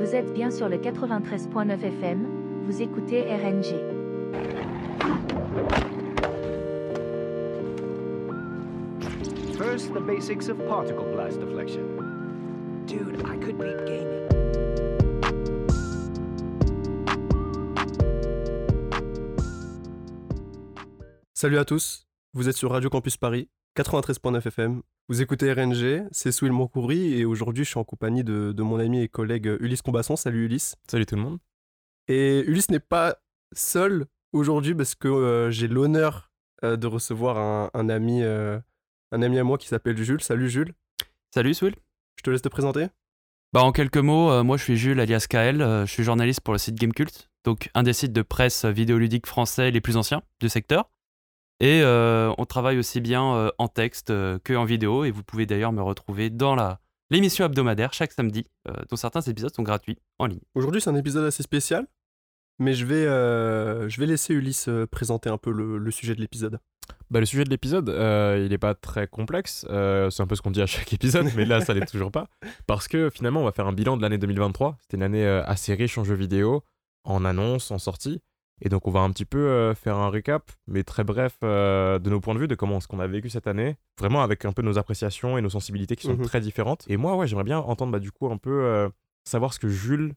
Vous êtes bien sur le 93.9 FM, vous écoutez RNG. First, the basics of particle blast deflection. Dude, I could beat gaming. Salut à tous, vous êtes sur Radio Campus Paris, 93.9 FM. Vous écoutez RNG, c'est Souil Moncourri et aujourd'hui je suis en compagnie de, de mon ami et collègue Ulysse Combasson. Salut Ulysse. Salut tout le monde. Et Ulysse n'est pas seul aujourd'hui parce que euh, j'ai l'honneur euh, de recevoir un, un ami, euh, un ami à moi qui s'appelle Jules. Salut Jules, Salut Swill. je te laisse te présenter. Bah en quelques mots, euh, moi je suis Jules alias KL, euh, je suis journaliste pour le site Gamecult, donc un des sites de presse vidéoludique français les plus anciens du secteur. Et euh, on travaille aussi bien euh, en texte euh, que en vidéo, et vous pouvez d'ailleurs me retrouver dans la l'émission hebdomadaire chaque samedi, euh, dont certains épisodes sont gratuits en ligne. Aujourd'hui c'est un épisode assez spécial, mais je vais, euh, je vais laisser Ulysse euh, présenter un peu le, le sujet de l'épisode. Bah, le sujet de l'épisode, euh, il n'est pas très complexe. euh, c'est un peu ce qu'on dit à chaque épisode, mais là, ça l'est toujours pas. Parce que finalement, on va faire un bilan de l'année 2023. C'était une année euh, assez riche en jeux vidéo, en annonces, en sorties. Et donc, on va un petit peu euh, faire un récap, mais très bref, euh, de nos points de vue, de comment est-ce qu'on a vécu cette année. Vraiment avec un peu nos appréciations et nos sensibilités qui sont Mhm. très différentes. Et moi, ouais, j'aimerais bien entendre bah, du coup un peu euh, savoir ce que Jules.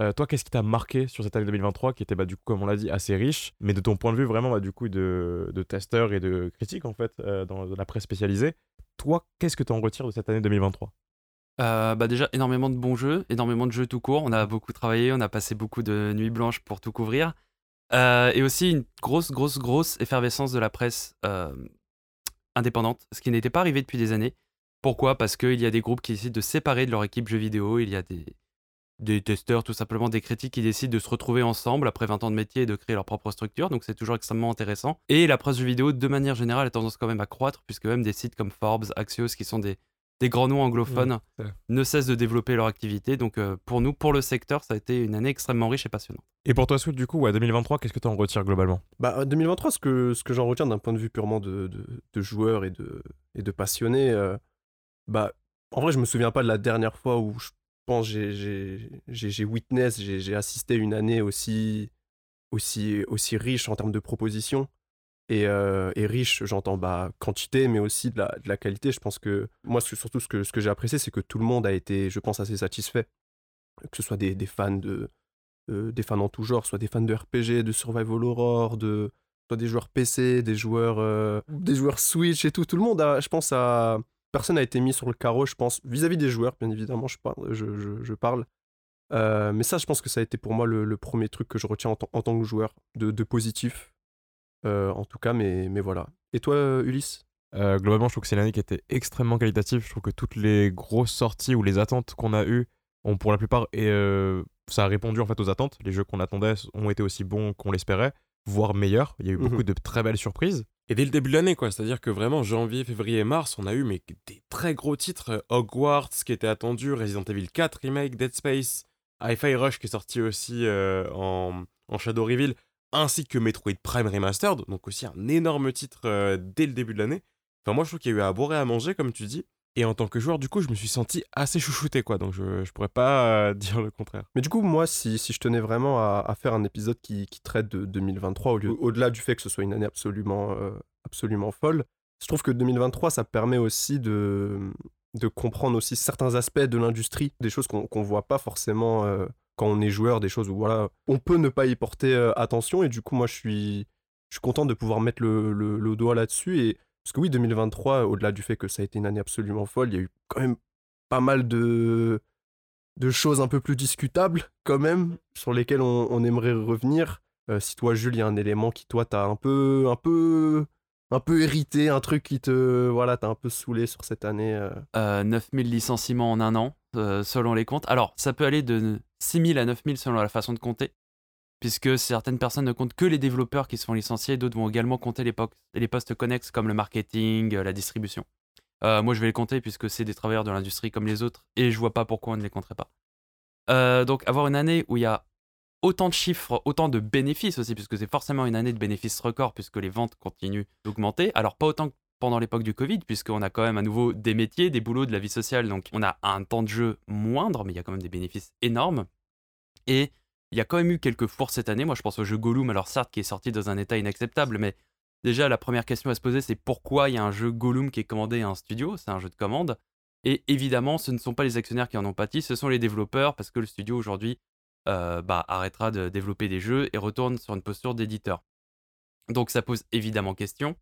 euh, toi, qu'est-ce qui t'a marqué sur cette année 2023 qui était, bah, du coup, comme on l'a dit, assez riche, mais de ton point de vue vraiment, bah, du coup, de, de testeur et de critique, en fait, euh, dans, dans la presse spécialisée. Toi, qu'est-ce que tu en retires de cette année 2023 Euh, bah déjà énormément de bons jeux, énormément de jeux tout court. On a beaucoup travaillé, on a passé beaucoup de nuits blanches pour tout couvrir. Euh, et aussi une grosse, grosse, grosse effervescence de la presse euh, indépendante, ce qui n'était pas arrivé depuis des années. Pourquoi? Parce qu'il y a des groupes qui décident de séparer de leur équipe jeux vidéo, il y a des, des testeurs, tout simplement des critiques qui décident de se retrouver ensemble après 20 ans de métier et de créer leur propre structure, donc c'est toujours extrêmement intéressant. Et la presse jeux vidéo, de manière générale, a tendance quand même à croître, puisque même des sites comme Forbes, Axios, qui sont des, des grands noms anglophones, ne cessent de développer leur activité. Donc euh, pour nous, pour le secteur, ça a été une année extrêmement riche et passionnante. Et pour toi, du coup, ouais, 2023, qu'est-ce que tu en retires globalement? Bah, 2023, ce que, ce que j'en retiens d'un point de vue purement de, de, de joueur et de, et de passionné, euh, bah, en vrai, je me souviens pas de la dernière fois où je pense j'ai- j'ai j'ai- j'ai witness, j'ai j'ai assisté à une année aussi, aussi, aussi riche en termes de propositions. Et, euh, et riche, j'entends bah, quantité, mais aussi de la, de la qualité. Je pense que moi, surtout ce que, ce que j'ai apprécié, c'est que tout le monde a été, je pense, assez satisfait. Que ce soit des, des fans de, euh, des fans en tout genre, soit des fans de RPG, de Survival Horror, de soit des joueurs PC, des joueurs, euh, des joueurs Switch et tout. Tout le monde a, je pense, a personne n'a été mis sur le carreau, je pense, vis-à-vis des joueurs, bien évidemment, je parle. Je, je- parle. Mais ça, je pense que ça a été pour moi le, premier truc que je retiens en, en tant que joueur, de, positif, en tout cas. Mais, mais voilà. Et toi, euh, Ulysse? Euh, globalement, je trouve que c'est une année qui était extrêmement qualitative. Je trouve que toutes les grosses sorties ou les attentes qu'on a eues ont pour la plupart et euh, ça a répondu en fait aux attentes. Les jeux qu'on attendait ont été aussi bons qu'on l'espérait, voire meilleurs. Il y a eu Mhm. beaucoup de très belles surprises. Et dès le début de l'année, quoi. C'est-à-dire que vraiment, janvier, février et mars, on a eu mais, des très gros titres. euh, Hogwarts, qui était attendu, Resident Evil 4 Remake, Dead Space, Hi-Fi Rush, qui est sorti aussi euh, en, en Shadow Reveal, ainsi que Metroid Prime Remastered. Donc aussi un énorme titre euh, dès le début de l'année. Enfin, moi, je trouve qu'il y a eu à boire et à manger, comme tu dis. Et en tant que joueur, du coup, je me suis senti assez chouchouté, quoi. Donc, je, je pourrais pas euh, dire le contraire. Mais du coup, moi, si, si je tenais vraiment à, faire un épisode qui, qui traite de 2023, au lieu- au-delà du fait que ce soit une année absolument, euh, absolument folle, je trouve que 2023, ça permet aussi de, de comprendre aussi certains aspects de l'industrie, des choses qu'on qu'on voit pas forcément quand on est joueur, des choses où voilà, on peut ne pas y porter euh, attention. Et du coup, moi, je suis, je suis content de pouvoir mettre le, le- doigt là-dessus. Et parce que oui, 2023, au-delà du fait que ça a été une année absolument folle, il y a eu quand même pas mal de de choses un peu plus discutables quand même sur lesquelles on, on aimerait revenir. Euh, si toi Jules, il y a un élément qui toi t'as un peu un peu un peu hérité, un truc qui te voilà, t'as un peu saoulé sur cette année. euh? Euh, 9000 licenciements en un an, euh, selon les comptes. Alors, ça peut aller de 6000 à 9000 selon la façon de compter, puisque certaines personnes ne comptent que les développeurs qui se font licencier, d'autres vont également compter les, po- les postes connexes comme le marketing, euh, la distribution. Euh, moi, je vais les compter puisque c'est des travailleurs de l'industrie comme les autres, et je vois pas pourquoi on ne les compterait pas. Donc, avoir une année où il y a autant de chiffres, autant de bénéfices aussi, puisque c'est forcément une année de bénéfices records, puisque les ventes continuent d'augmenter. Alors, pas autant que pendant l'époque du Covid, puisqu'on a quand même à nouveau des métiers, des boulots, de la vie sociale, donc on a un temps de jeu moindre, mais il y a quand même des bénéfices énormes. Et il y a quand même eu quelques fours cette année. Moi, je pense au jeu Gollum, alors certes, qui est sorti dans un état inacceptable, mais déjà, la première question à se poser, c'est pourquoi il y a un jeu Gollum qui est commandé à un studio? C'est un jeu de commande. Et évidemment, ce ne sont pas les actionnaires qui en ont pâti, ce sont les développeurs, parce que le studio aujourd'hui euh, bah, arrêtera de développer des jeux et retourne sur une posture d'éditeur. Donc ça pose évidemment question.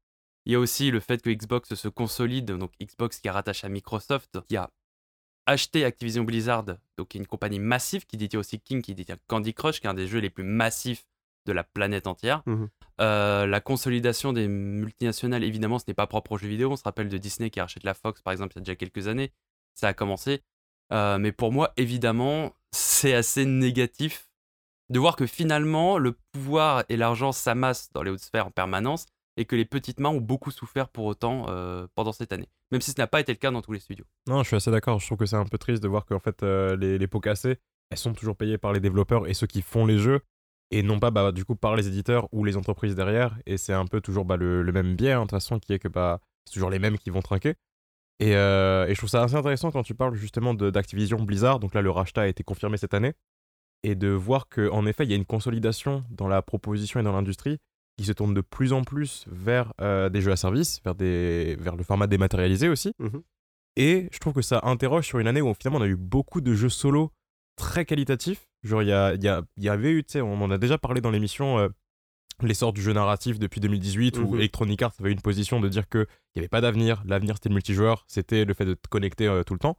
Il y a aussi le fait que Xbox se consolide, donc Xbox qui est rattaché à Microsoft, qui a acheté Activision Blizzard, donc une compagnie massive qui détient aussi King, qui détient Candy Crush, qui est un des jeux les plus massifs de la planète entière. Mhm. Euh, la consolidation des multinationales, évidemment, ce n'est pas propre aux jeux vidéo. On se rappelle de Disney qui rachète la Fox, par exemple, il y a déjà quelques années. Ça a commencé. Euh, mais pour moi, évidemment, c'est assez négatif de voir que finalement, le pouvoir et l'argent s'amassent dans les hautes sphères en permanence et que les petites mains ont beaucoup souffert pour autant euh, pendant cette année. Même si ce n'a pas été le cas dans tous les studios. Non, je suis assez d'accord. Je trouve que c'est un peu triste de voir qu'en fait, euh, les, les pots cassés, elles sont toujours payées par les développeurs et ceux qui font les jeux, et non pas bah, du coup par les éditeurs ou les entreprises derrière. Et c'est un peu toujours bah, le, même biais, hein, de toute façon, qui est que bah, c'est toujours les mêmes qui vont trinquer. Et, euh, et je trouve ça assez intéressant quand tu parles justement d'Activision Blizzard. Donc là, le rachat a été confirmé cette année. Et de voir qu'en effet, il y a une consolidation dans la proposition et dans l'industrie qui se tourne de plus en plus vers euh, des jeux à service, vers, des, vers le format dématérialisé aussi. Mhm. Et je trouve que ça interroge sur une année où finalement on a eu beaucoup de jeux solo très qualitatifs. Genre, il y, a- y, a- y avait eu, tu sais, on en a déjà parlé dans l'émission, euh, l'essor du jeu narratif depuis 2018, où Mhm. Electronic Arts avait une position de dire qu'il n'y avait pas d'avenir, l'avenir c'était le multijoueur, c'était le fait de te connecter euh, tout le temps.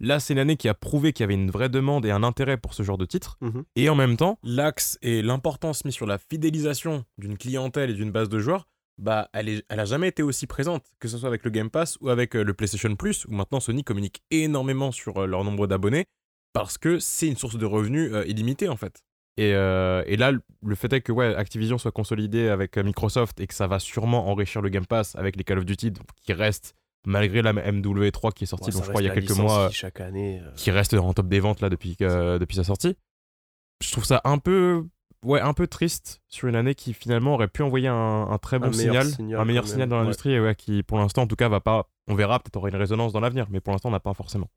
Là, c'est une année qui a prouvé qu'il y avait une vraie demande et un intérêt pour ce genre de titre. Mhm. Et en même temps, l'axe et l'importance mise sur la fidélisation d'une clientèle et d'une base de joueurs, bah, elle, est, elle a jamais été aussi présente, que ce soit avec le Game Pass ou avec euh, le PlayStation Plus, où maintenant Sony communique énormément sur euh, leur nombre d'abonnés, parce que c'est une source de revenus euh, illimitée en fait. Et, euh, et là, le- fait est que ouais, Activision soit consolidé avec Microsoft et que ça va sûrement enrichir le Game Pass avec les Call of Duty, donc, qui restent, malgré la MW3 qui est sortie, Ouais, donc ça je crois il y a quelques mois, qui, chaque année. euh, qui reste en top des ventes là depuis, sa sortie. Je trouve ça un peu, ouais, un peu triste sur une année qui finalement aurait pu envoyer un, un très bon Un signal, signal un meilleur signal même, dans l'industrie et ouais, qui pour l'instant en tout cas va pas, on verra peut-être aura une résonance dans l'avenir, mais pour l'instant on n'a pas forcément.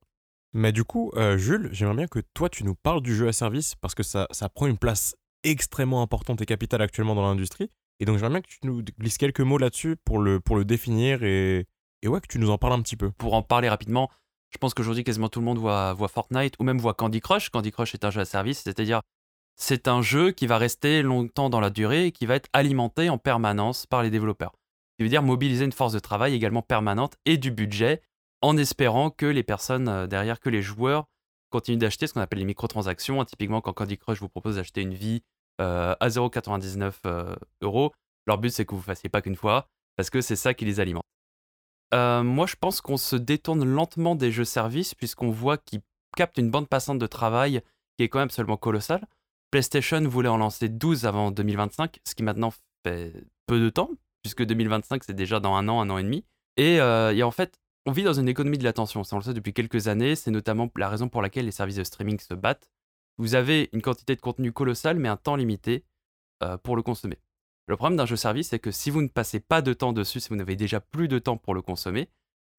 Mais du coup, euh, Jules, j'aimerais bien que toi tu nous parles du jeu à service parce que ça, ça prend une place extrêmement importante et capitale actuellement dans l'industrie. Et donc j'aimerais bien que tu nous glisses quelques mots là-dessus pour le, pour le définir et, et ouais, que tu nous en parles un petit peu. Pour en parler rapidement, je pense qu'aujourd'hui, quasiment tout le monde voit, Fortnite ou même voit Candy Crush. Candy Crush est un jeu à service, c'est-à-dire c'est un jeu qui va rester longtemps dans la durée et qui va être alimenté en permanence par les développeurs. Ce qui veut dire mobiliser une force de travail également permanente et du budget en espérant que les personnes euh, derrière, que les joueurs continuent d'acheter ce qu'on appelle les microtransactions. Typiquement, quand Candy Crush vous propose d'acheter une vie euh, à 0,99 euh, euros, leur but c'est que vous ne fassiez pas qu'une fois parce que c'est ça qui les alimente. Euh, moi, je pense qu'on se détourne lentement des jeux services puisqu'on voit qu'ils captent une bande passante de travail qui est quand même absolument colossale. PlayStation voulait en lancer 12 avant 2025, ce qui maintenant fait peu de temps, puisque 2025 c'est déjà dans un an, un an et demi. Et, euh, et en fait, on vit dans une économie de l'attention, ça on le sait depuis quelques années, c'est notamment la raison pour laquelle les services de streaming se battent. Vous avez une quantité de contenu colossale, mais un temps limité euh, pour le consommer. Le problème d'un jeu service, c'est que si vous ne passez pas de temps dessus, si vous n'avez déjà plus de temps pour le consommer,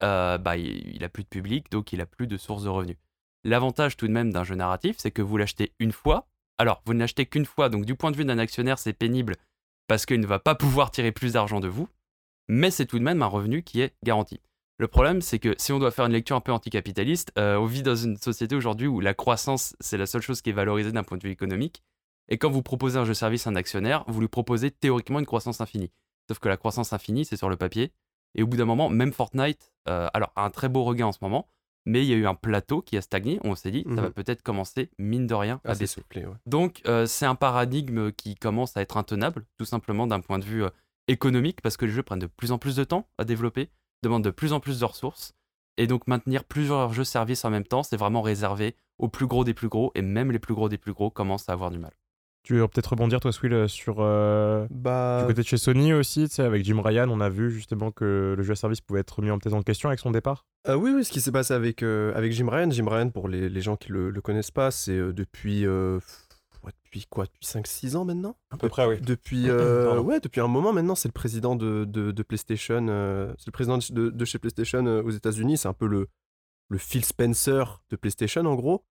euh, bah, il il a plus de public, donc il a plus de source de revenus. L'avantage tout de même d'un jeu narratif, c'est que vous l'achetez une fois. Alors, vous ne l'achetez qu'une fois, donc du point de vue d'un actionnaire, c'est pénible parce qu'il ne va pas pouvoir tirer plus d'argent de vous, mais c'est tout de même un revenu qui est garanti. Le problème, c'est que si on doit faire une lecture un peu anticapitaliste, euh, on vit dans une société aujourd'hui où la croissance, c'est la seule chose qui est valorisée d'un point de vue économique. Et quand vous proposez un jeu service à un actionnaire, vous lui proposez théoriquement une croissance infinie. Sauf que la croissance infinie, c'est sur le papier. Et au bout d'un moment, même Fortnite, euh, alors a un très beau regain en ce moment, mais il y a eu un plateau qui a stagné. On s'est dit, ça va Mhm. peut-être commencer, mine de rien, à assez baisser. ouais. Donc, euh, c'est un paradigme qui commence à être intenable, tout simplement d'un point de vue euh, économique, parce que les jeux prennent de plus en plus de temps à développer, demandent de plus en plus de ressources. Et donc, maintenir plusieurs jeux services en même temps, c'est vraiment réservé aux plus gros des plus gros, et même les plus gros des plus gros commencent à avoir du mal. Tu veux peut-être rebondir, toi, Swill, sur. euh, Bah, Du côté de chez Sony aussi, tu sais, avec Jim Ryan, on a vu justement que le jeu à service pouvait être remis en peut-être en question avec son départ? Euh, oui, oui, ce qui s'est passé avec, euh, avec Jim Ryan. Jim Ryan, pour les, les gens qui le, le connaissent pas, c'est euh, depuis, euh, ouais, depuis quoi? Depuis 5-6 ans maintenant? À peu près, oui. Depuis, euh, ouais, depuis un moment maintenant, c'est le président de, de, de PlayStation. euh, c'est le président de, de chez PlayStation euh, aux États-Unis. C'est un peu le, le Phil Spencer de PlayStation, en gros.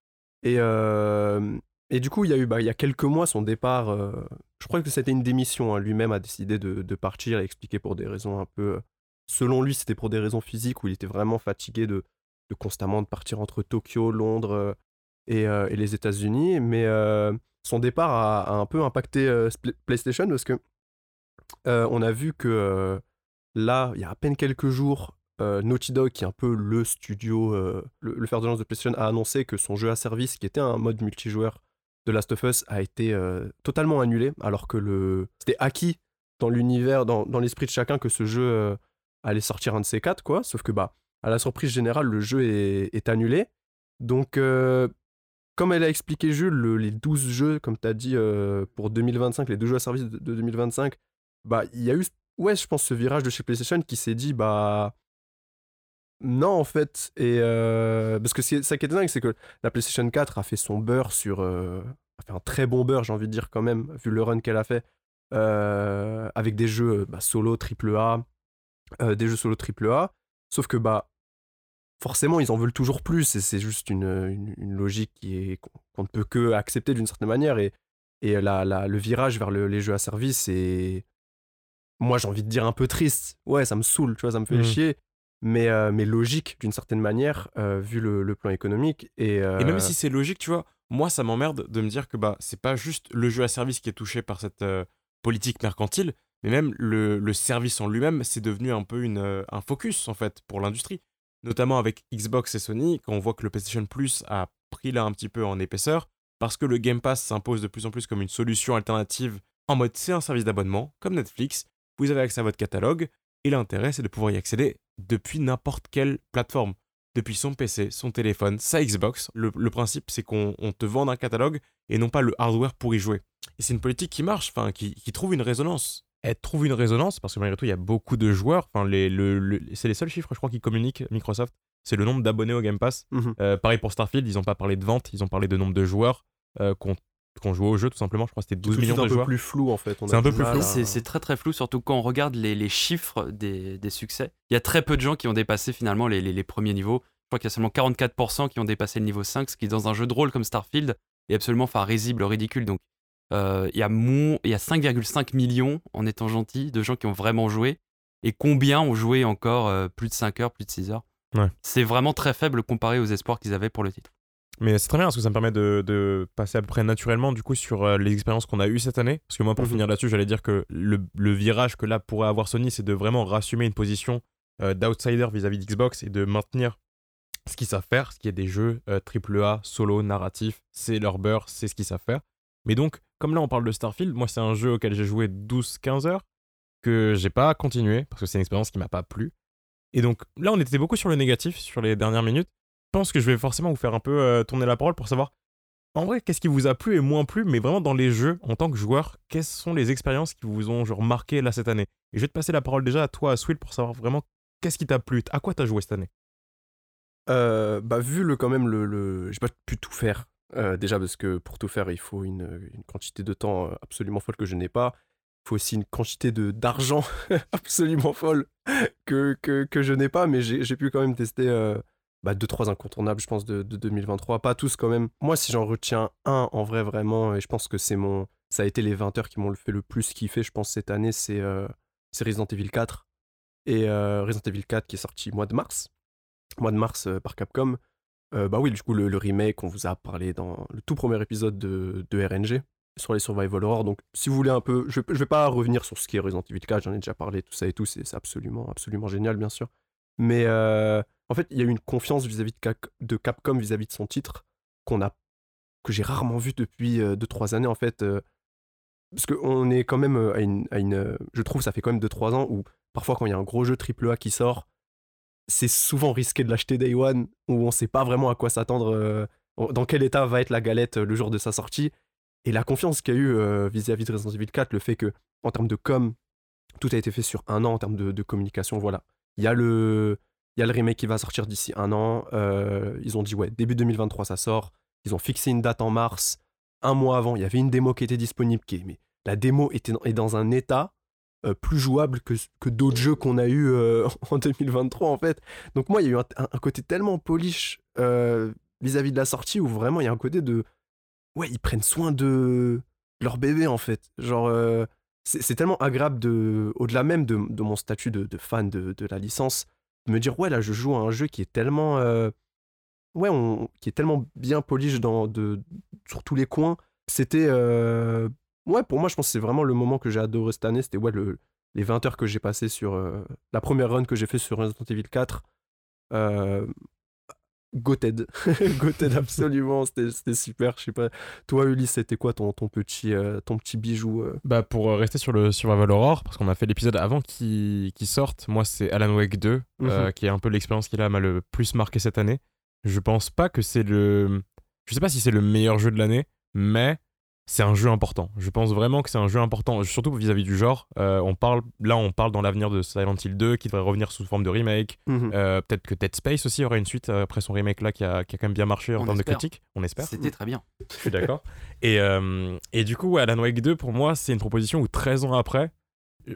Et, euh, et du coup, il y a eu, bah, il y a quelques mois, son départ. euh, je crois que c'était une démission. hein. Lui-même a décidé de, partir et expliqué pour des raisons un peu. euh, selon lui, c'était pour des raisons physiques où il était vraiment fatigué de, de constamment de partir entre Tokyo, Londres euh, et, les États-Unis. Mais son départ a, un peu impacté PlayStation parce que on a vu que là, il y a à peine quelques jours, Naughty Dog, qui est un peu le studio, le, le fer de lance de PlayStation, a annoncé que son jeu à service, qui était un mode multijoueur Last of Us, a été euh, totalement annulé, alors que le c'était acquis dans l'univers, dans, dans l'esprit de chacun, que ce jeu euh, allait sortir un de ces quatre, quoi. Sauf que, bah, à la surprise générale, le jeu est, est annulé. Donc, euh, comme elle a expliqué Jules, le- les 12 jeux, comme tu as dit, pour 2025, les deux jeux à service de, de 2025, bah, il y a eu, ouais, je pense, ce virage de chez PlayStation qui s'est dit, bah, non, en fait. Et, euh, parce que c'est- ça qui est dingue, c'est que la PlayStation 4 a fait son beurre sur. euh, a fait un très bon beurre, j'ai envie de dire, quand même, vu le run qu'elle a fait, euh, avec des jeux bah, solo, triple A, des jeux solo triple A. Sauf que, bah, forcément, ils en veulent toujours plus, et c'est juste une, une- une logique qui est qu'on ne peut que accepter d'une certaine manière. Et, et la, la- le virage vers le- les jeux à service, c'est. Moi, j'ai envie de dire un peu triste. Ouais, ça me saoule, tu vois, ça me fait Mhm. chier. Mais, euh, mais logique, d'une certaine manière, euh, vu le, le plan économique. Et, euh, Et même si c'est logique, tu vois, moi ça m'emmerde de me dire que bah c'est pas juste le jeu à service qui est touché par cette euh, politique mercantile, mais même le, le service en lui-même, c'est devenu un peu une, euh, un focus en fait pour l'industrie. Notamment avec Xbox et Sony, quand on voit que le PlayStation Plus a pris là un petit peu en épaisseur, parce que le Game Pass s'impose de plus en plus comme une solution alternative en mode c'est un service d'abonnement, comme Netflix, vous avez accès à votre catalogue, et l'intérêt c'est de pouvoir y accéder depuis n'importe quelle plateforme depuis son PC, son téléphone, sa Xbox. Le, le principe, c'est qu'on on te vende un catalogue et non pas le hardware pour y jouer. Et c'est une politique qui marche, enfin, qui, qui trouve une résonance. elle trouve une résonance parce que malgré tout, il y a beaucoup de joueurs. Enfin, les, le- le- c'est les seuls chiffres, je crois, qui communiquent Microsoft. C'est le nombre d'abonnés au Game Pass. Mhm. Euh, pareil pour Starfield, ils n'ont pas parlé de vente, ils ont parlé de nombre de joueurs euh, qu'on qu'on jouait au jeu, tout simplement. Je crois que c'était 12 tout de millions de un peu joueurs. plus flou, en fait. C'est un peu plus flou. C'est c'est très très flou, surtout quand on regarde les, les chiffres des, des succès. Il y a très peu de gens qui ont dépassé finalement les, les- les premiers niveaux. Je crois qu'il y a seulement 44% qui ont dépassé le niveau 5, ce qui dans un jeu de rôle comme Starfield est absolument enfin, risible, ridicule. Donc euh, il y a, mon- il y a 5,5 millions, en étant gentil, de gens qui ont vraiment joué. Et combien ont joué encore euh, plus de 5 heures, plus de 6 heures? Ouais. C'est vraiment très faible comparé aux espoirs qu'ils avaient pour le titre. Mais c'est très bien parce que ça me permet de, de passer à peu près naturellement du coup sur euh, les expériences qu'on a eues cette année. Parce que moi, pour Mhm. finir là-dessus, j'allais dire que le, le virage que là pourrait avoir Sony, c'est de vraiment rassumer une position euh, d'outsider vis-à-vis d'Xbox et de maintenir ce qu'ils savent faire, ce qui est des jeux euh, AAA, solo, narratif, c'est leur beurre, c'est ce qu'ils savent faire. Mais donc, comme là on parle de Starfield, moi c'est un jeu auquel j'ai joué 12-15 heures, que j'ai pas continué, parce que c'est une expérience qui m'a pas plu. Et donc là on était beaucoup sur le négatif sur les dernières minutes. Je pense que je vais forcément vous faire un peu euh, tourner la parole pour savoir, en vrai, qu'est-ce qui vous a plu et moins plu, mais vraiment dans les jeux, en tant que joueur, quelles sont les expériences qui vous ont genre marqué là cette année? Et je vais te passer la parole déjà à toi, à Swill, pour savoir vraiment qu'est-ce qui t'a plu, à quoi t'as joué cette année? Euh, bah, vu le, quand même le. le... J'ai pas pu tout faire. Euh, déjà, parce que pour tout faire, il faut une, quantité de temps absolument folle que je n'ai pas. Il faut aussi une quantité de d'argent absolument folle que, que, que je n'ai pas, mais j'ai pu quand même tester bah, deux, trois incontournables, je pense, de, de 2023. Pas tous quand même. Moi, si j'en retiens un en vrai, vraiment, et je pense que c'est mon. Ça a été les 20 heures qui m'ont le fait le plus kiffer, je pense, cette année, c'est euh, Resident Evil 4. Et euh, Resident Evil 4 qui est sorti mois de mars. Mois de mars euh, par Capcom. Euh, bah oui, du coup, le, remake, on vous a parlé dans le tout premier épisode de, de RNG sur les Survival Horror. Donc, si vous voulez un peu, je, je vais pas revenir sur ce qui est Resident Evil 4, j'en ai déjà parlé, tout ça et tout, c'est absolument, absolument génial, bien sûr. Mais en fait, il y a eu une confiance vis-à-vis de, Cap- de Capcom vis-à-vis de son titre que j'ai rarement vu depuis 2-3 années, en fait. euh, parce qu'on est quand même euh, à une, euh, Je trouve ça fait quand même 2-3 ans où parfois, quand il y a un gros jeu AAA qui sort, c'est souvent risqué de l'acheter Day One, où on sait pas vraiment à quoi s'attendre, euh, dans quel état va être la galette euh, le jour de sa sortie. Et la confiance qu'il y a eu euh, vis-à-vis de Resident Evil 4, le fait que, en termes de com, tout a été fait sur un an, en termes de communication, voilà. Il y, a le, il y a le remake qui va sortir d'ici un an. euh, ils ont dit, ouais, début 2023, ça sort. Ils ont fixé une date en mars. un mois avant, il y avait une démo qui était disponible, mais la démo était est dans un état euh, plus jouable que, que d'autres jeux qu'on a eu euh, en 2023 en fait. Donc moi, il y a eu un, côté tellement polish vis-à-vis de la sortie où vraiment il y a un côté de ouais, ils prennent soin de leur bébé en fait. Genre c'est tellement agréable de au-delà même de, mon statut de, fan de, la licence me dire ouais là je joue à un jeu qui est tellement euh, ouais on- qui est tellement bien polish dans sur tous les coins. C'était euh, ouais pour moi je pense que c'est vraiment le moment que j'ai adoré cette année. C'était ouais le les 20 heures que j'ai passées sur euh, la première run que j'ai fait sur Resident Evil 4. Goated. Goated absolument, c'était super. Je sais pas. Toi, Ulysse, c'était quoi ton, ton, petit, euh, ton petit bijou euh? Bah pour euh, rester sur le Survival Horror, parce qu'on a fait l'épisode avant qui, qui sorte, moi c'est Alan Wake 2, euh, Mhm. qui est un peu l'expérience qui m'a le plus marqué cette année. Je pense pas que c'est le... Je sais pas si c'est le meilleur jeu de l'année, mais c'est un jeu important. Je pense vraiment que c'est un jeu important, surtout vis-à-vis du genre. Euh, on parle, là on parle dans l'avenir de Silent Hill 2, qui devrait revenir sous forme de remake. Mhm. Euh, Peut-être que Dead Space aussi aura une suite euh, après son remake là qui a, qui a quand même bien marché en On termes de critique. On espère. C'était très bien. Je suis d'accord. et, euh, et du coup, Alan Wake 2, pour moi, c'est une proposition où 13 ans après,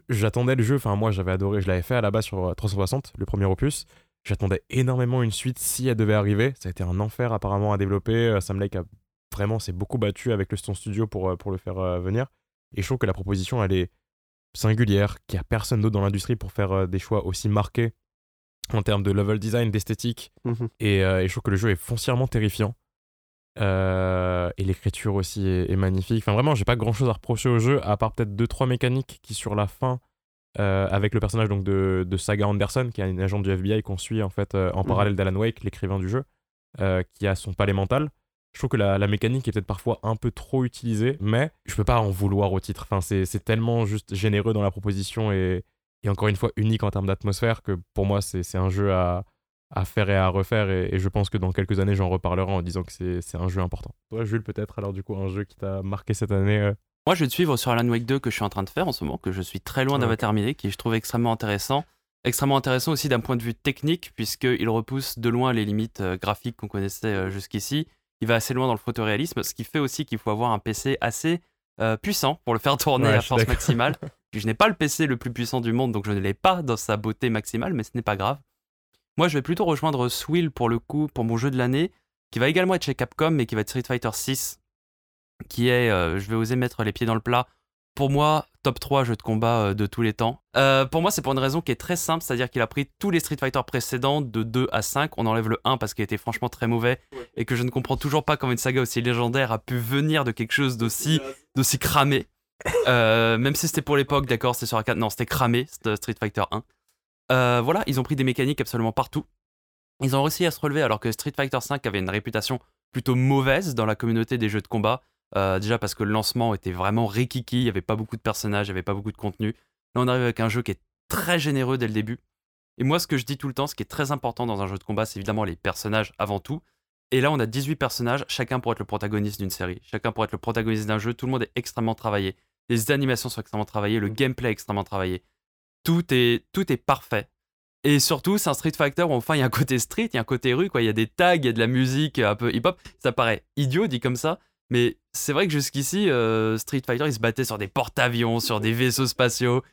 j'attendais le jeu. Enfin, moi, j'avais adoré. Je l'avais fait à la base sur euh, 360, le premier opus. J'attendais énormément une suite si elle devait arriver. Ça a été un enfer apparemment à développer. Sam Lake a vraiment s'est beaucoup battu avec le son studio pour, euh, pour le faire euh, venir. Et je trouve que la proposition, elle est singulière, qu'il n'y a personne d'autre dans l'industrie pour faire euh, des choix aussi marqués en termes de level design, d'esthétique. Mhm. Et, euh, et je trouve que le jeu est foncièrement terrifiant. Euh, et l'écriture aussi est, est magnifique. Enfin, vraiment, j'ai pas grand chose à reprocher au jeu, à part peut-être 2-3 mécaniques qui, sur la fin, euh, avec le personnage donc, de, de Saga Anderson, qui est une agent du FBI qu'on suit en fait en Mhm. parallèle d'Alan Wake, l'écrivain du jeu, qui a son palais mental. Je trouve que la, la mécanique est peut-être parfois un peu trop utilisée, mais je peux pas en vouloir au titre. Enfin, c'est c'est tellement juste généreux dans la proposition et, et encore une fois unique en termes d'atmosphère que pour moi, c'est c'est un jeu à, à faire et à refaire. Et, et je pense que dans quelques années, j'en reparlerai en disant que c'est c'est un jeu important. Toi, Jules, peut-être alors du coup, un jeu qui t'a marqué cette année euh, Moi, je vais te suivre sur Alan Wake 2 que je suis en train de faire en ce moment, que je suis très loin d'avoir terminé, qui je trouve extrêmement intéressant. Extrêmement intéressant aussi d'un point de vue technique, puisqu'il repousse de loin les limites euh, graphiques qu'on connaissait euh, jusqu'ici. Il va assez loin dans le photoréalisme, ce qui fait aussi qu'il faut avoir un PC assez euh, puissant pour le faire tourner Ouais, à force maximale. Puis je n'ai pas le PC le plus puissant du monde, donc je ne l'ai pas dans sa beauté maximale, mais ce n'est pas grave. Moi, je vais plutôt rejoindre Swill pour le coup, pour mon jeu de l'année, qui va également être chez Capcom, mais qui va être Street Fighter 6, qui est, euh, je vais oser mettre les pieds dans le plat, pour moi, top 3 jeux de combat euh, de tous les temps. Euh, pour moi, c'est pour une raison qui est très simple, c'est-à-dire qu'il a pris tous les Street Fighter précédents de 2 à 5. On enlève le 1 parce qu'il était franchement très mauvais et que je ne comprends toujours pas comment une saga aussi légendaire a pu venir de quelque chose d'aussi d'aussi cramé. Euh, même si c'était pour l'époque, d'accord, c'était sur arcade. Non, c'était cramé, c'était Street Fighter 1. Euh, voilà, ils ont pris des mécaniques absolument partout. Ils ont réussi à se relever alors que Street Fighter 5 avait une réputation plutôt mauvaise dans la communauté des jeux de combat. Euh, déjà parce que le lancement était vraiment rikiki, il n'y avait pas beaucoup de personnages, il n'y avait pas beaucoup de contenu. Là, on arrive avec un jeu qui est très généreux dès le début. Et moi, ce que je dis tout le temps, ce qui est très important dans un jeu de combat, c'est évidemment les personnages avant tout. Et là, on a 18 personnages, chacun pour être le protagoniste d'une série, chacun pour être le protagoniste d'un jeu. Tout le monde est extrêmement travaillé. Les animations sont extrêmement travaillées, le gameplay est extrêmement travaillé. Tout est, tout est parfait. Et surtout, c'est un Street Fighter où enfin il y a un côté street, il y a un côté rue, quoi. Il y a des tags, il y a de la musique un peu hip-hop. Ça paraît idiot dit comme ça, mais c'est vrai que jusqu'ici, euh, Street Fighter, ils se battaient sur des porte-avions, sur des vaisseaux spatiaux.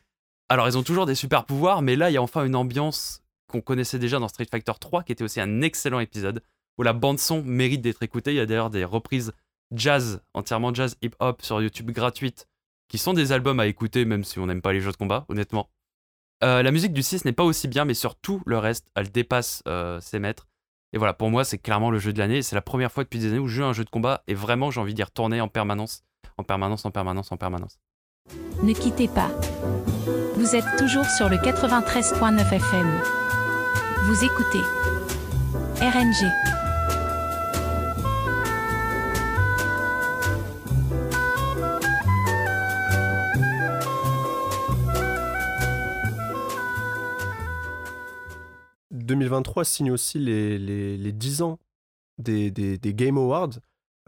Alors, ils ont toujours des super pouvoirs, mais là, il y a enfin une ambiance qu'on connaissait déjà dans Street Fighter 3, qui était aussi un excellent épisode, où la bande-son mérite d'être écoutée. Il y a d'ailleurs des reprises jazz, entièrement jazz hip-hop sur YouTube gratuites, qui sont des albums à écouter, même si on n'aime pas les jeux de combat, honnêtement. Euh, la musique du 6 n'est pas aussi bien, mais sur tout le reste, elle dépasse euh, ses maîtres. Et voilà, pour moi, c'est clairement le jeu de l'année. C'est la première fois depuis des années où je joue un jeu de combat et vraiment, j'ai envie d'y retourner en permanence, en permanence, en permanence, en permanence. Ne quittez pas. Vous êtes toujours sur le 93.9 FM. Vous écoutez RNG. – 2023 signe aussi les, les, les 10 ans des, des, Game Awards.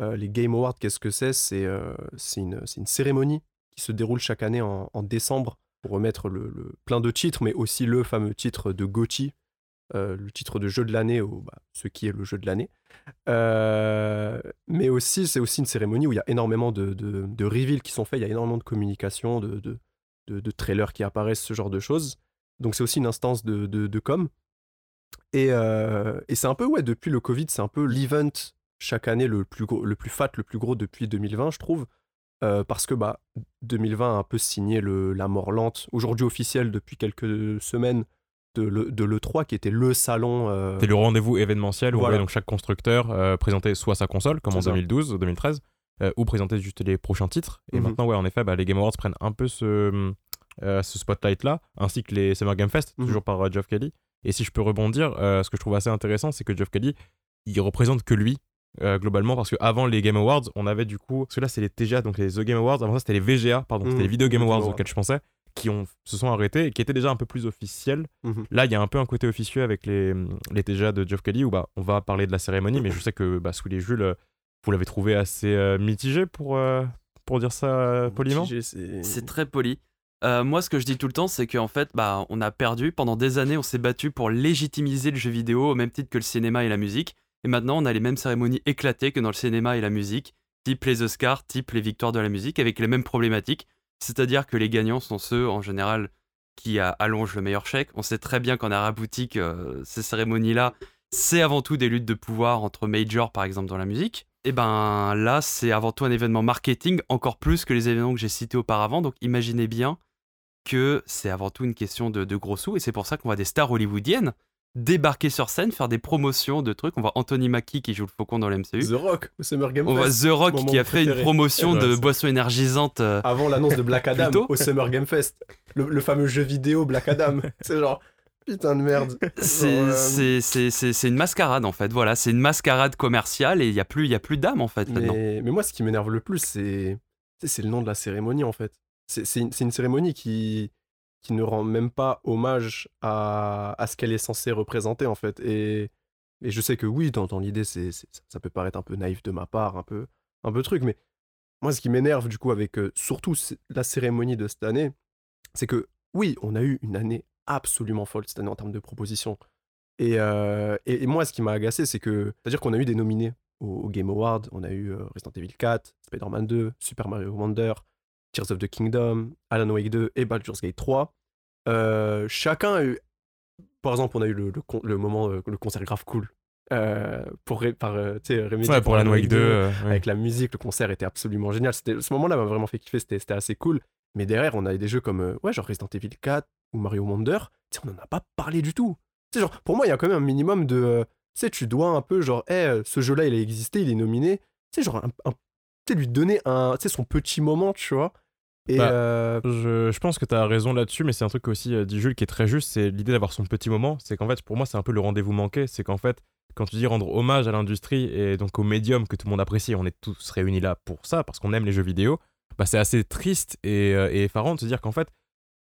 Euh, les Game Awards, qu'est-ce que c'est? C'est euh, c'est une, c'est une cérémonie qui se déroule chaque année en, décembre pour remettre le, le- plein de titres, mais aussi le fameux titre de euh, le titre de jeu de l'année, ou bah, ce qui est le jeu de l'année. Euh, mais aussi, c'est aussi une cérémonie où il y a énormément de, de, reveals qui sont faits, il y a énormément de communication, de, de, de, trailers qui apparaissent, ce genre de choses. Donc c'est aussi une instance de, de com. Et, euh, et c'est un peu, ouais, depuis le Covid, c'est un peu l'event chaque année le plus, gros, le plus fat, le plus gros depuis 2020, je trouve. Euh, parce que bah, 2020 a un peu signé le, la mort lente, aujourd'hui officielle depuis quelques semaines, de, le, de l'E3, qui était le salon. euh, C'était le rendez-vous événementiel où Voilà. donc chaque constructeur euh, présenter soit sa console, comme en C'est ça. 2012 ou 2013, euh, ou présenter juste les prochains titres. Et Mhm. maintenant, ouais, en effet, bah, les Game Awards prennent un peu ce, ce spotlight-là, ainsi que les Summer Game Fest, Mhm. toujours par Geoff Kelly. Et si je peux rebondir, euh, ce que je trouve assez intéressant, c'est que Geoff Kelly, il représente que lui. euh, globalement parce qu'avant les Game Awards on avait du coup parce que là c'est les TGA donc les The Game Awards avant ça c'était les VGA pardon c'était Mhm. les Video Game Awards auxquels je pensais qui ont, se sont arrêtés et qui étaient déjà un peu plus officiels Mhm. Là, il y a un peu un côté officieux avec les, les TGA de Geoff Kelly où bah, on va parler de la cérémonie, mais je sais que bah, sous les Jules, euh, vous l'avez trouvé assez euh, mitigé pour, euh, pour dire ça euh, poliment? C'est très poli. Euh, moi, ce que je dis tout le temps, c'est qu'en fait, bah, on a perdu. Pendant des années, on s'est battu pour légitimiser le jeu vidéo au même titre que le cinéma et la musique. Et maintenant, on a les mêmes cérémonies éclatées que dans le cinéma et la musique, type les Oscars, type les victoires de la musique, avec les mêmes problématiques. C'est-à-dire que les gagnants sont ceux, en général, qui allongent le meilleur chèque. On sait très bien qu'en araboutique, euh, ces cérémonies-là, c'est avant tout des luttes de pouvoir entre majors, par exemple, dans la musique. Et ben là, c'est avant tout un événement marketing, encore plus que les événements que j'ai cités auparavant. Donc imaginez bien que c'est avant tout une question de, de gros sous. Et c'est pour ça qu'on voit des stars hollywoodiennes débarquer sur scène, faire des promotions de trucs. On voit Anthony Mackie qui joue le faucon dans l'MCU. The Rock au Summer Game On voit Fest. The Rock qui a fait une promotion Ouais, de c'est- boissons énergisantes. euh, Avant l'annonce de Black Adam au Summer Game Fest. Le, le fameux jeu vidéo Black Adam. c'est genre, putain de merde. C'est euh, c'est- une mascarade en fait, voilà, c'est une mascarade commerciale et il n'y a plus, il y a plus d'âme en fait maintenant. Mais, mais moi, ce qui m'énerve le plus, c'est le nom de la cérémonie, en fait. C'est une, une cérémonie qui, qui ne rend même pas hommage à, à ce qu'elle est censée représenter, en fait. Et, et je sais que oui, dans, dans l'idée, c'est ça peut paraître un peu naïf de ma part, un peu, un peu truc, mais moi, ce qui m'énerve, du coup, avec euh, surtout la cérémonie de cette année, c'est que oui, on a eu une année absolument folle cette année en termes de propositions. Et, euh, et, moi, ce qui m'a agacé, c'est que, c'est-à-dire qu'on a eu des nominés au, Game Award, on a eu euh, Resident Evil 4, Spider-Man 2, Super Mario Wonder, Tears of the Kingdom, Alan Wake 2 et Baldur's Gate 3. Euh, chacun a eu, par exemple, on a eu le, le, con- le moment, euh, le concert grave cool. euh, pour, ré- par, Remedy Ouais, pour la Wake 2. euh, ouais. avec la musique, le concert était absolument génial. C'était, ce moment-là m'a vraiment fait kiffer, c'était, c'était assez cool. Mais derrière, on avait des jeux comme ouais, genre Resident Evil 4 ou Mario Wonder. On n'en a pas parlé du tout. Genre, pour moi, il y a quand même un minimum de. tu sais, tu dois un peu, genre, hey, ce jeu-là, il a existé, il est nominé. Tu sais, genre, un, lui donner un, son petit moment, tu vois. Et Bah, euh, Je, je pense que tu as raison là-dessus, mais c'est un truc aussi, euh, dit Jules, qui est très juste, c'est l'idée d'avoir son petit moment. C'est qu'en fait, pour moi, c'est un peu le rendez-vous manqué. C'est qu'en fait, quand tu dis rendre hommage à l'industrie et donc au médium que tout le monde apprécie, on est tous réunis là pour ça, parce qu'on aime les jeux vidéo, bah, c'est assez triste et, euh, et effarant de se dire qu'en fait,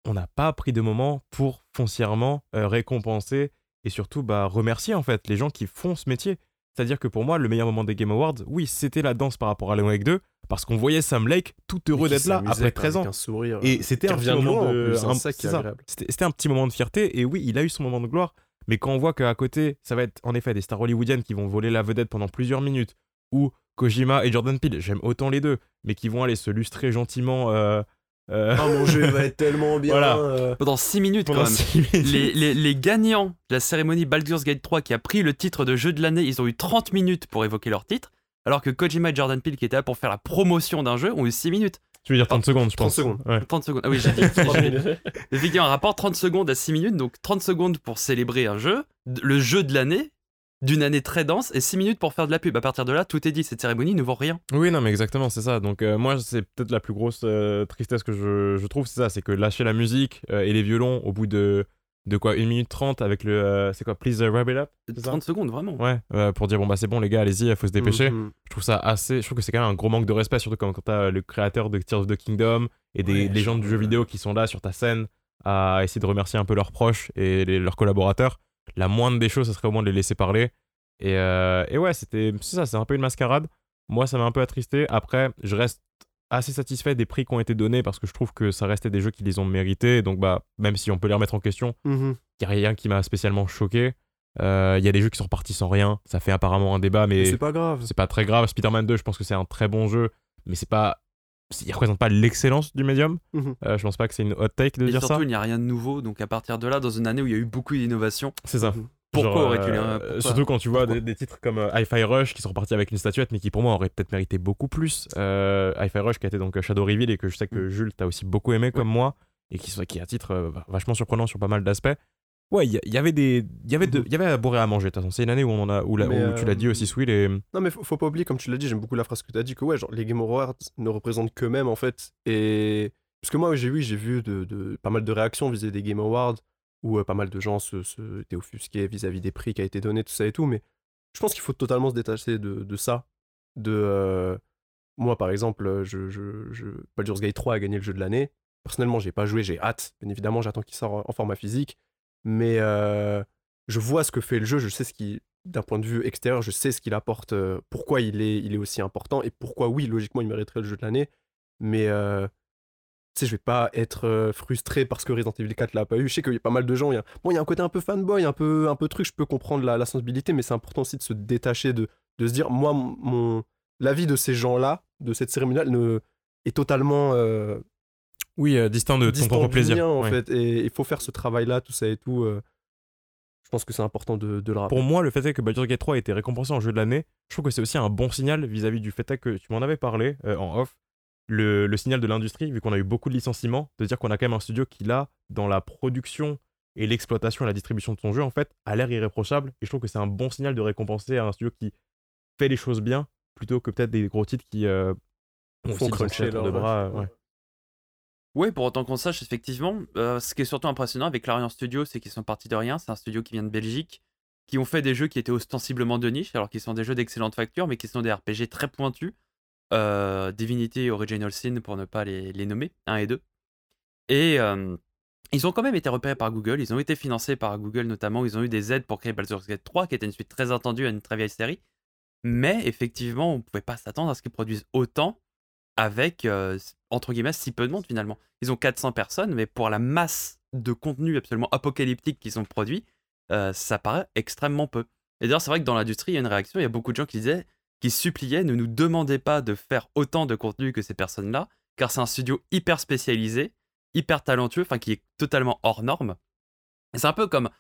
on n'a pas pris de moment pour foncièrement récompenser et surtout bah, remercier en fait les gens qui font ce métier. C'est-à-dire que pour moi, le meilleur moment des Game Awards, oui, c'était la danse par rapport à Alan Wake 2, parce qu'on voyait Sam Lake tout heureux d'être là après quoi, 13 ans. avec un sourire. Et c'était un petit moment de. un-. C'était c'était un petit moment de fierté, et oui, il a eu son moment de gloire. Mais quand on voit qu'à côté, ça va être en effet des stars hollywoodiennes qui vont voler la vedette pendant plusieurs minutes, ou Kojima et Jordan Peele, j'aime autant les deux, mais qui vont aller se lustrer gentiment. euh, euh, Ah, mon jeu va être tellement bien. Voilà. euh. Pendant 6 minutes pendant quand même. six minutes. Les, les- les gagnants de la cérémonie Baldur's Gate 3 qui a pris le titre de jeu de l'année, ils ont eu 30 minutes pour évoquer leur titre, alors que Kojima et Jordan Peele qui étaient là pour faire la promotion d'un jeu ont eu 6 minutes. Tu veux dire 30 secondes, je 30 pense. secondes. Ouais. 30 secondes. Ah oui, j'ai dit. Effectivement, un rapport 30 secondes à 6 minutes, donc 30 secondes pour célébrer un jeu, le jeu de l'année, d'une année très dense, et 6 minutes pour faire de la pub. À partir de là, tout est dit. Cette cérémonie ne vaut rien. Oui, non, mais exactement, c'est ça. Donc, euh, moi, c'est peut-être la plus grosse euh, tristesse que je, je trouve, c'est ça, c'est que lâcher la musique euh, et les violons au bout de, de quoi, 1 minute 30 avec le. euh, c'est quoi, Please uh, Wrap It Up C'est ça? 30 secondes, vraiment. Ouais, euh, pour dire, bon, bah, c'est bon, les gars, allez-y, il faut se dépêcher. Mhm. Je trouve ça assez. Je trouve que c'est quand même un gros manque de respect, surtout quand, quand t'as le créateur de Tears of the Kingdom et des Ouais, légendes du jeu vidéo qui sont là sur ta scène à essayer de remercier un peu leurs proches et les- leurs collaborateurs. La moindre des choses, ce serait au moins de les laisser parler. Et, euh, et ouais, c'était. C'est ça, c'est un peu une mascarade. Moi, ça m'a un peu attristé. Après, je reste assez satisfait des prix qui ont été donnés parce que je trouve que ça restait des jeux qui les ont mérités. Donc, bah, même si on peut les remettre en question, Mhm. il n'y a rien qui m'a spécialement choqué. Euh, Il y a des jeux qui sont repartis sans rien. Ça fait apparemment un débat, mais C'est pas grave. c'est pas très grave. Spider-Man 2, je pense que c'est un très bon jeu, mais c'est pas. Il représente pas l'excellence du médium. Mhm. Euh, je pense pas que c'est une hot take de Et dire surtout, ça. il n'y a rien de nouveau. Donc, à partir de là, dans une année où il y a eu beaucoup d'innovations, C'est ça. Mhm. pourquoi Genre, aurais-tu euh, pourquoi- Surtout quand tu vois des, des titres comme euh, Hi-Fi Rush qui sont repartis avec une statuette, mais qui pour moi auraient peut-être mérité beaucoup plus. Euh, Hi-Fi Rush qui a été donc euh, Shadow Reveal et que je sais Mm. que Jules t'as aussi beaucoup aimé comme moi et qui est un titre euh, vachement surprenant sur pas mal d'aspects. Ouais, il y, avait des, il y avait de, il y avait à boire et à manger. De toute façon, c'est une année où on en a, où, la- tu l'as dit euh, aussi, Swill et Non, mais faut, faut pas oublier, comme tu l'as dit, j'aime beaucoup la phrase que tu as dit, que ouais, genre, les Game Awards ne représentent qu'eux-mêmes, en fait. Et. Parce que moi, j'ai oui, j'ai vu de, de- pas mal de réactions vis-à-vis des Game Awards, où euh, pas mal de gens se, se étaient offusqués vis-à-vis des prix qui a été donné, tout ça et tout, mais je pense qu'il faut totalement se détacher de, de ça. De. euh, Moi, par exemple, je, je, je... Baldur's Gate 3 a gagné le jeu de l'année. Personnellement, j'ai pas joué, j'ai hâte. Bien évidemment, j'attends qu'il sorte en format physique. Mais je vois ce que fait le jeu, je sais ce qui, d'un point de vue extérieur, je sais ce qu'il apporte, pourquoi il est, il est aussi important et pourquoi, oui, logiquement, il mériterait le jeu de l'année. Mais euh, tu sais, je vais pas être frustré parce que Resident Evil 4 l'a pas eu. Je sais qu'il y a pas mal de gens. Bon, il y a un côté un peu fanboy, un peu, un peu truc. Je peux comprendre la, sensibilité, mais c'est important aussi de se détacher, de, de se dire, moi, mon, l'avis de ces gens-là, de cette cérémonie-là, est totalement oui, euh, distinct de ton distant propre du plaisir. en Ouais. fait. Et il faut faire ce travail-là, tout ça et tout. euh, je pense que c'est important de, de le rappeler. Pour moi, le fait est que Baldur's Gate 3 a été récompensé en jeu de l'année, je trouve que c'est aussi un bon signal vis-à-vis du fait que tu m'en avais parlé euh, en off. Le, le signal de l'industrie, vu qu'on a eu beaucoup de licenciements, de dire qu'on a quand même un studio qui, là, dans la production et l'exploitation et la distribution de son jeu, en fait, a l'air irréprochable. Et je trouve que c'est un bon signal de récompenser un studio qui fait les choses bien, plutôt que peut-être des gros titres qui euh, ont Font cruncher de bras. ouais. Oui, pour autant qu'on sache, effectivement, euh, ce qui est surtout impressionnant avec Larian Studio, c'est qu'ils sont partis de rien. C'est un studio qui vient de Belgique, qui ont fait des jeux qui étaient ostensiblement de niche, alors qu'ils sont des jeux d'excellente facture, mais qui sont des RPG très pointus. Euh, Divinity et Original Sin, pour ne pas les, les nommer, 1 et 2. Et euh, ils ont quand même été repérés par Google, ils ont été financés par Google notamment, ils ont eu des aides pour créer Baldur's Gate 3, qui était une suite très attendue à une très vieille série. Mais effectivement, on ne pouvait pas s'attendre à ce qu'ils produisent autant avec, euh, entre guillemets, si peu de monde finalement. Ils ont 400 personnes, mais pour la masse de contenu absolument apocalyptique qu'ils ont produit, euh, ça paraît extrêmement peu. Et d'ailleurs, c'est vrai que dans l'industrie, il y a une réaction, il y a beaucoup de gens qui disaient, qui suppliaient, ne nous demandez pas de faire autant de contenu que ces personnes-là, car c'est un studio hyper spécialisé, hyper talentueux, enfin qui est totalement hors norme. C'est un peu comme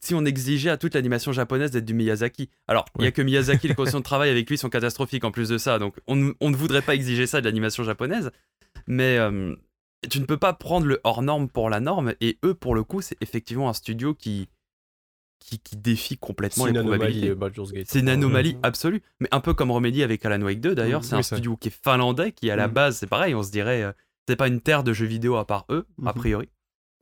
si on exigeait à toute l'animation japonaise d'être du Miyazaki. Alors, il y a Ouais. que Miyazaki, les conditions de travail avec lui sont catastrophiques en plus de ça, donc on, ne- on ne voudrait pas exiger ça de l'animation japonaise, mais euh, tu ne peux pas prendre le hors norme pour la norme, et eux, pour le coup, c'est effectivement un studio qui, qui, qui défie complètement les probabilités. euh. C'est une anomalie Mhm. absolue, mais un peu comme Remedy avec Alan Wake 2 d'ailleurs, Mhm. c'est un Oui, ça. studio qui est finlandais, qui à la Mhm. base, c'est pareil, on se dirait, euh, c'est pas une terre de jeux vidéo à part eux, a Mhm. priori.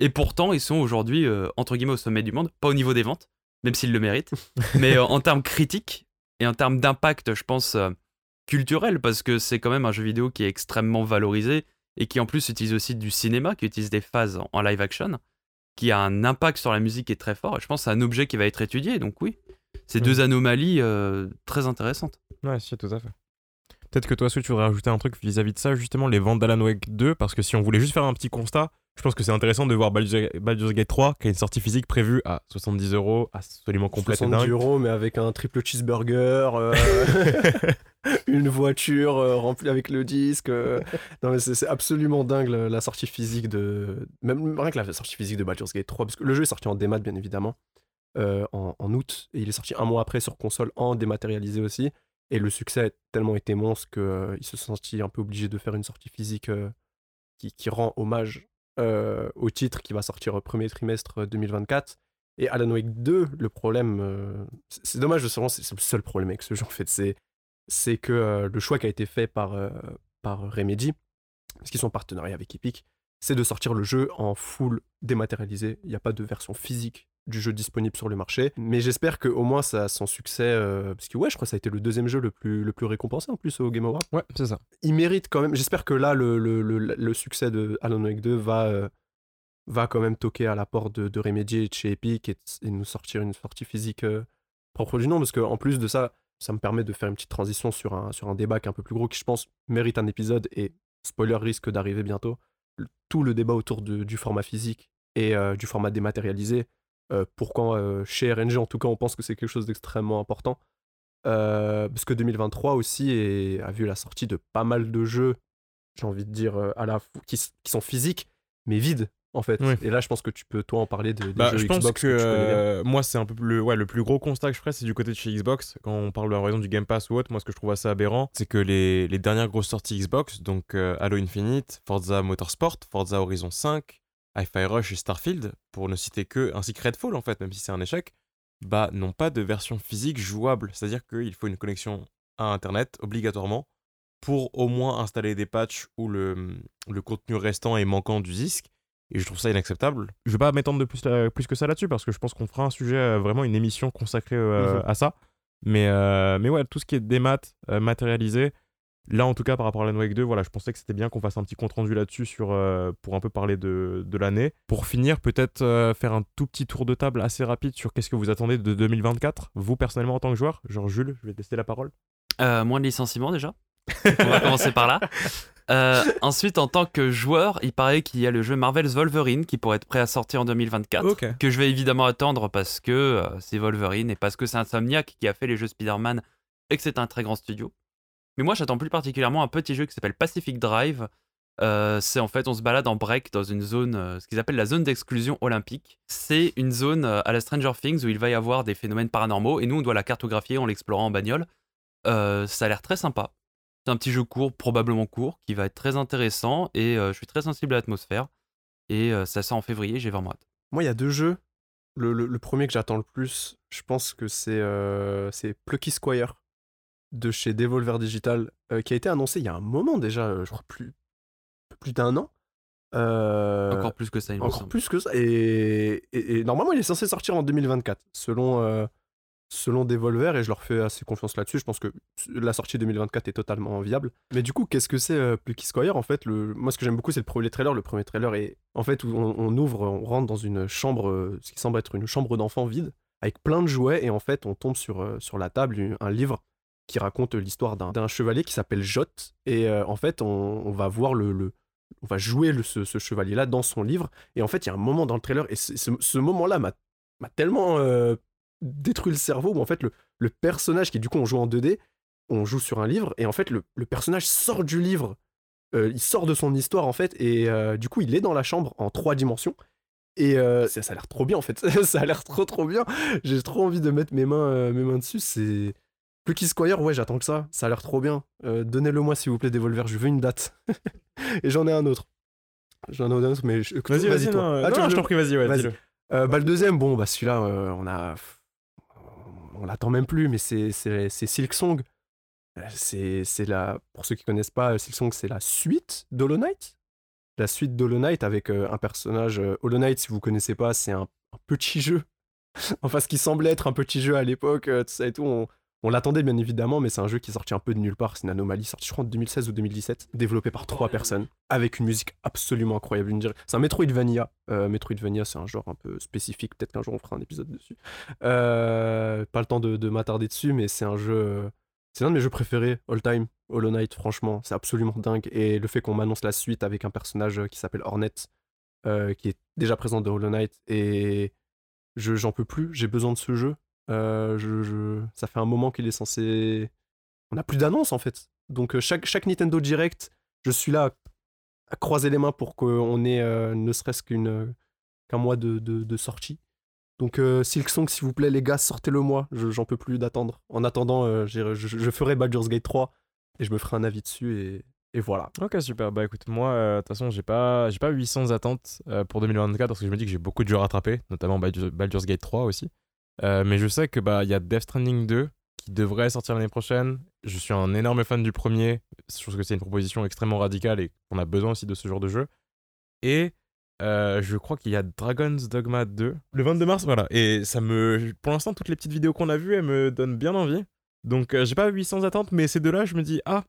Et pourtant, ils sont aujourd'hui, euh, entre guillemets, au sommet du monde, pas au niveau des ventes, même s'ils le méritent, mais euh, en termes critiques et en termes d'impact, je pense, euh, culturel, parce que c'est quand même un jeu vidéo qui est extrêmement valorisé et qui en plus utilise aussi du cinéma, qui utilise des phases en, en live action, qui a un impact sur la musique qui est très fort, et je pense que c'est un objet qui va être étudié, donc oui, c'est deux anomalies euh, très intéressantes. Ouais, si, tout à fait. Peut-être que toi, tu voudrais rajouter un truc vis-à-vis de ça, justement, les ventes d'Alan Wake 2, parce que si on voulait juste faire un petit constat, je pense que c'est intéressant de voir Baldur's Baldur's Gate 3, qui a une sortie physique prévue à 70 euros, absolument complète et 70 dingue. euros, mais avec un triple cheeseburger, euh, une voiture euh, remplie avec le disque. euh. Non, mais c'est absolument dingue la, la sortie physique de. Même rien que la sortie physique de Baldur's Gate 3, parce que le jeu est sorti en démat, bien évidemment, euh, en, en août, et il est sorti un mois après sur console en dématérialisé aussi. Et le succès a tellement été monstre qu'ils se sont sentis un peu obligés de faire une sortie physique qui, qui rend hommage euh, au titre qui va sortir au premier trimestre 2024. Et Alan Wake 2, le problème, euh, c'est dommage, se c'est le seul problème avec ce jeu en fait, c'est que euh, le choix qui a été fait par, euh, par Remedy, parce qu'ils sont en partenariat avec Epic, c'est de sortir le jeu en full dématérialisé. Il n'y a pas de version physique du jeu disponible sur le marché. Mais j'espère qu'au moins ça a son succès. euh, parce que ouais, je crois que ça a été le deuxième jeu le plus, le plus récompensé en plus au Game Awards. Ouais, c'est ça. Il mérite quand même. J'espère que là, le, le, le, le succès de Alan Wake 2 va, euh, va quand même toquer à la porte de, de Remedy et de chez Epic et, et nous sortir une sortie physique euh, propre du nom. Parce qu'en plus de ça, ça me permet de faire une petite transition sur un, sur un débat qui est un peu plus gros qui, je pense, mérite un épisode et spoiler risque d'arriver bientôt. Tout le débat autour de- du format physique et euh, du format dématérialisé. Euh, pourquoi euh, chez RNG en tout cas on pense que c'est quelque chose d'extrêmement important. Euh, parce que 2023 aussi est- a vu la sortie de pas mal de jeux, j'ai envie de dire, à la qui, sont physiques, mais vides en fait. Oui. Et là je pense que tu peux toi en parler de, des Bah, jeux je pense que, euh, moi, c'est un peu le, ouais, le plus gros constat que je ferais, c'est du côté de chez Xbox. Quand on parle en raison du Game Pass ou autre, moi, ce que je trouve assez aberrant, c'est que les, les dernières grosses sorties Xbox, donc euh, Halo Infinite, Forza Motorsport, Forza Horizon 5, Hi-Fi Rush et Starfield, pour ne citer que, ainsi que Redfall, en fait, même si c'est un échec, bah, n'ont pas de version physique jouable. C'est-à-dire qu'il faut une connexion à Internet, obligatoirement, pour au moins installer des patchs où le, le contenu restant est manquant du disque. Et je trouve ça inacceptable. Je vais pas m'étendre de plus, là- plus que ça là-dessus parce que je pense qu'on fera un sujet, euh, vraiment une émission consacrée euh, Mhm. à ça. Mais, euh, mais ouais, tout ce qui est démat, euh, matérialisé, là en tout cas par rapport à la Wake 2, voilà, je pensais que c'était bien qu'on fasse un petit compte rendu là-dessus sur, euh, pour un peu parler de, de l'année. Pour finir, peut-être euh, faire un tout petit tour de table assez rapide sur qu'est-ce que vous attendez de 2024, vous personnellement en tant que joueur? Genre Jules, je vais tester la parole. Euh, moins de licenciements déjà. On va commencer par là. Ensuite, en tant que joueur, il paraît qu'il y a le jeu Marvel's Wolverine qui pourrait être prêt à sortir en 2024. Ok. Que je vais évidemment attendre parce que c'est Wolverine et parce que c'est Insomniac qui a fait les jeux Spider-Man et que c'est un très grand studio. Mais moi, j'attends plus particulièrement un petit jeu qui s'appelle Pacific Drive. Euh, c'est en fait, on se balade en break dans une zone, euh, ce qu'ils appellent la zone d'exclusion olympique. C'est une zone euh, à la Stranger Things où il va y avoir des phénomènes paranormaux et nous, on doit la cartographier en l'explorant en bagnole. Ça a l'air très sympa. C'est un petit jeu court, probablement court, qui va être très intéressant et je suis très sensible à l'atmosphère. Et ça sort en février, j'ai vraiment hâte. Moi il y a deux jeux. Le, le- premier que j'attends le plus, je pense que c'est Plucky Squire de chez Devolver Digital euh, qui a été annoncé il y a un moment déjà, euh, je crois plus, plus d'un an. Euh, Encore plus que ça, il me Encore semble. plus que ça. Et, et- et normalement, il est censé sortir en 2024, selon, euh, selon Devolver, et je leur fais assez confiance là-dessus. Je pense que la sortie 2024 est totalement viable. Mais du coup, qu'est-ce que c'est euh, Plucky Squire En fait, le... moi, ce que j'aime beaucoup, c'est le premier trailer. Le premier trailer est, en fait, où on, on ouvre, on rentre dans une chambre, ce qui semble être une chambre d'enfant vide, avec plein de jouets, et en fait, on tombe sur, sur la table un livre qui raconte l'histoire d'un chevalier qui s'appelle Jot. Et euh, en fait, on, va voir le, on va jouer ce, chevalier-là dans son livre. Et en fait, il y a un moment dans le trailer, et ce, moment-là m'a tellement euh, détruit le cerveau, où en fait, le, personnage qui, du coup, on joue en 2D, on joue sur un livre, et en fait, le, personnage sort du livre, euh, il sort de son histoire, en fait, et du coup, il est dans la chambre en trois dimensions. Et ça, a l'air trop bien, en fait. ça a l'air trop, trop bien. J'ai trop envie de mettre mes mains, mes mains dessus. C'est. Plucky Squire, ouais, j'attends que ça. Ça a l'air trop bien. Euh, Donnez-le moi, s'il vous plaît, Devolver. Je veux une date. et j'en ai un autre. J'en ai un autre, mais. je- Vas-y, vas-y, toi. non, euh, Ah, tu non, veux je t'en prie, vas-y, ouais, Vas-y. euh, bah, le deuxième, bon, bah, celui-là, euh, on a. On l'attend même plus, mais c'est, Silk Song. C'est, c'est la. Pour ceux qui connaissent pas, Silk Song, c'est la suite d'Hollow Knight. La suite d'Hollow Knight avec un personnage. Hollow Knight, si vous connaissez pas, c'est un, un petit jeu. enfin, ce qui semblait être un petit jeu à l'époque, tout ça et tout. On, on l'attendait bien évidemment, mais c'est un jeu qui est sorti un peu de nulle part. C'est une anomalie, sorti je crois en 2016 ou 2017, développé par trois personnes, avec une musique absolument incroyable. C'est un Metroidvania. Euh, Metroidvania, c'est un genre un peu spécifique. Peut-être qu'un jour on fera un épisode dessus. Euh, pas le temps de, de m'attarder dessus, mais c'est un jeu. euh, C'est l'un de mes jeux préférés, all time. Hollow Knight, franchement, c'est absolument dingue. Et le fait qu'on m'annonce la suite avec un personnage qui s'appelle Hornet, euh, qui est déjà présent dans Hollow Knight, et je j'en peux plus. J'ai besoin de ce jeu. Euh, Ça fait un moment qu'il est censé. On n'a plus d'annonce en fait. Donc euh, chaque, Nintendo Direct, je suis là à croiser les mains pour qu'on ait euh, ne serait-ce qu'un mois de, sortie. Donc euh, s'il vous plaît les gars, sortez-le moi. Je- J'en peux plus d'attendre. En attendant, je, ferai Baldur's Gate 3 et je me ferai un avis dessus et, et voilà. Ok, super. Bah écoute, moi, de toute façon, j'ai pas, j'ai pas 800 attentes pour 2024 parce que je me dis que j'ai beaucoup de jeux à notamment Baldur- Baldur's Gate 3 aussi. Euh, mais je sais que bah il y a Death Stranding 2 qui devrait sortir l'année prochaine. Je suis un énorme fan du premier. Je trouve que c'est une proposition extrêmement radicale et qu'on a besoin aussi de ce genre de jeu. Et euh, je crois qu'il y a Dragon's Dogma 2 le 22 mars, voilà. Et ça me, pour l'instant, toutes les petites vidéos qu'on a vues, elles me donnent bien envie. Donc euh, j'ai pas 800 attentes, mais ces deux-là, je me dis ah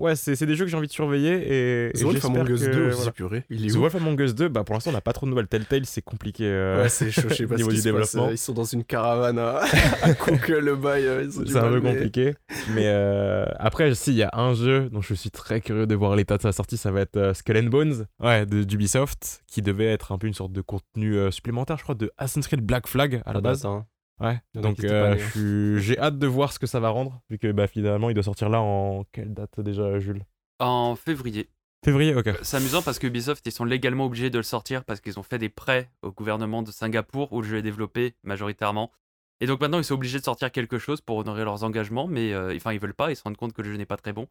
ouais, c'est c'est des jeux que j'ai envie de surveiller et, et The Wolf Among Us que, 2 aussi, voilà. purée. Il est The Wolf Among Us 2, bah pour l'instant on n'a pas trop de nouvelles. Telltale c'est compliqué. euh, Ouais, c'est chaud, je sais pas au ce niveau du passe. développement. Ils sont dans une caravane à, à Cook le bail. euh, C'est un peu compliqué. Mais euh, après, s'il y a un jeu dont je suis très curieux de voir l'état de sa sortie, ça va être euh, Skull and Bones, ouais, de d'Ubisoft, qui devait être un peu une sorte de contenu euh, supplémentaire, je crois, de Assassin's Creed Black Flag à la Ça base. date, hein. Ouais. Donc euh, hein. j'ai hâte de voir ce que ça va rendre, vu que bah, finalement il doit sortir là en quelle date déjà, Jules? En février. Février, ok. C'est amusant parce que Ubisoft, ils sont légalement obligés de le sortir parce qu'ils ont fait des prêts au gouvernement de Singapour où le jeu est développé majoritairement. Et donc maintenant, ils sont obligés de sortir quelque chose pour honorer leurs engagements, mais euh, enfin, ils veulent pas, ils se rendent compte que le jeu n'est pas très bon.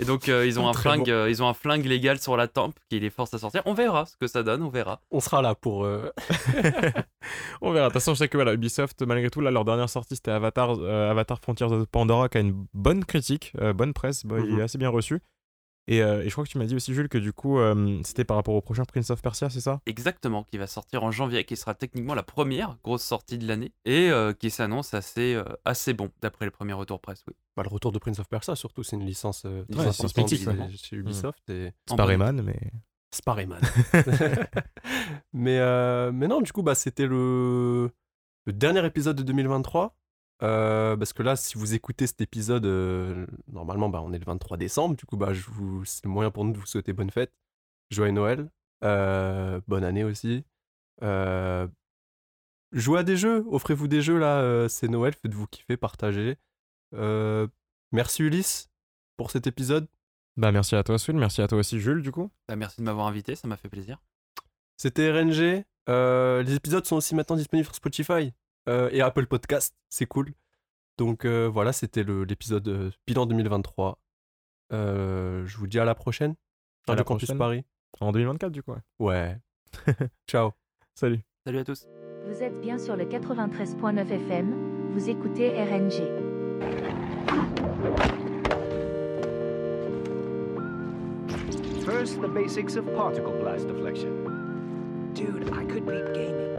Et donc, euh, ils, ont un Très flingue, bon. euh, ils ont un flingue légal sur la tempe qui les force à sortir. On verra ce que ça donne, on verra. On sera là pour. euh, On verra. De toute façon, je sais que voilà, Ubisoft, malgré tout, là, leur dernière sortie, c'était Avatar, Avatar Frontiers of Pandora, qui a une bonne critique, bonne presse, bah, il est assez bien reçu. Et, euh, et je crois que tu m'as dit aussi, Jules, que du coup, euh, c'était par rapport au prochain Prince of Persia, c'est ça? Exactement, qui va sortir en janvier, qui sera techniquement la première grosse sortie de l'année et euh, qui s'annonce assez, euh, assez bon d'après le premier retour presse. Oui. bah, le retour de Prince of Persia, surtout, c'est une licence euh, très importante mythique, chez, ouais. chez Ubisoft. Et... En C'est pas bonne- Rayman, mais. Sparrayman. mais, euh, mais non, du coup, bah, c'était le... le dernier épisode de 2023. Euh, parce que là, si vous écoutez cet épisode, euh, normalement, bah, on est le 23 décembre. Du coup, bah, je vous... c'est le moyen pour nous de vous souhaiter bonne fête, joyeux Noël, euh, bonne année aussi. Euh, jouez à des jeux, offrez-vous des jeux là, euh, c'est Noël, faites-vous kiffer, partagez. Euh, merci Ulysse pour cet épisode. Bah, merci à toi, Swil. Merci à toi aussi, Jules, du coup. Bah, merci de m'avoir invité, ça m'a fait plaisir. C'était RNG. Euh, les épisodes sont aussi maintenant disponibles sur Spotify euh, et Apple Podcast. C'est cool. Donc euh, voilà, c'était l'épisode euh, bilan 2023. Euh, je vous dis à la prochaine. À la Radio Campus prochaine. Paris. En 2024, du coup. ouais. Ouais. Ciao. Salut. Salut à tous. Vous êtes bien sur le 93.9 FM, vous écoutez RNG. First, the basics of particle blast deflection. Dude, I could beat gaming.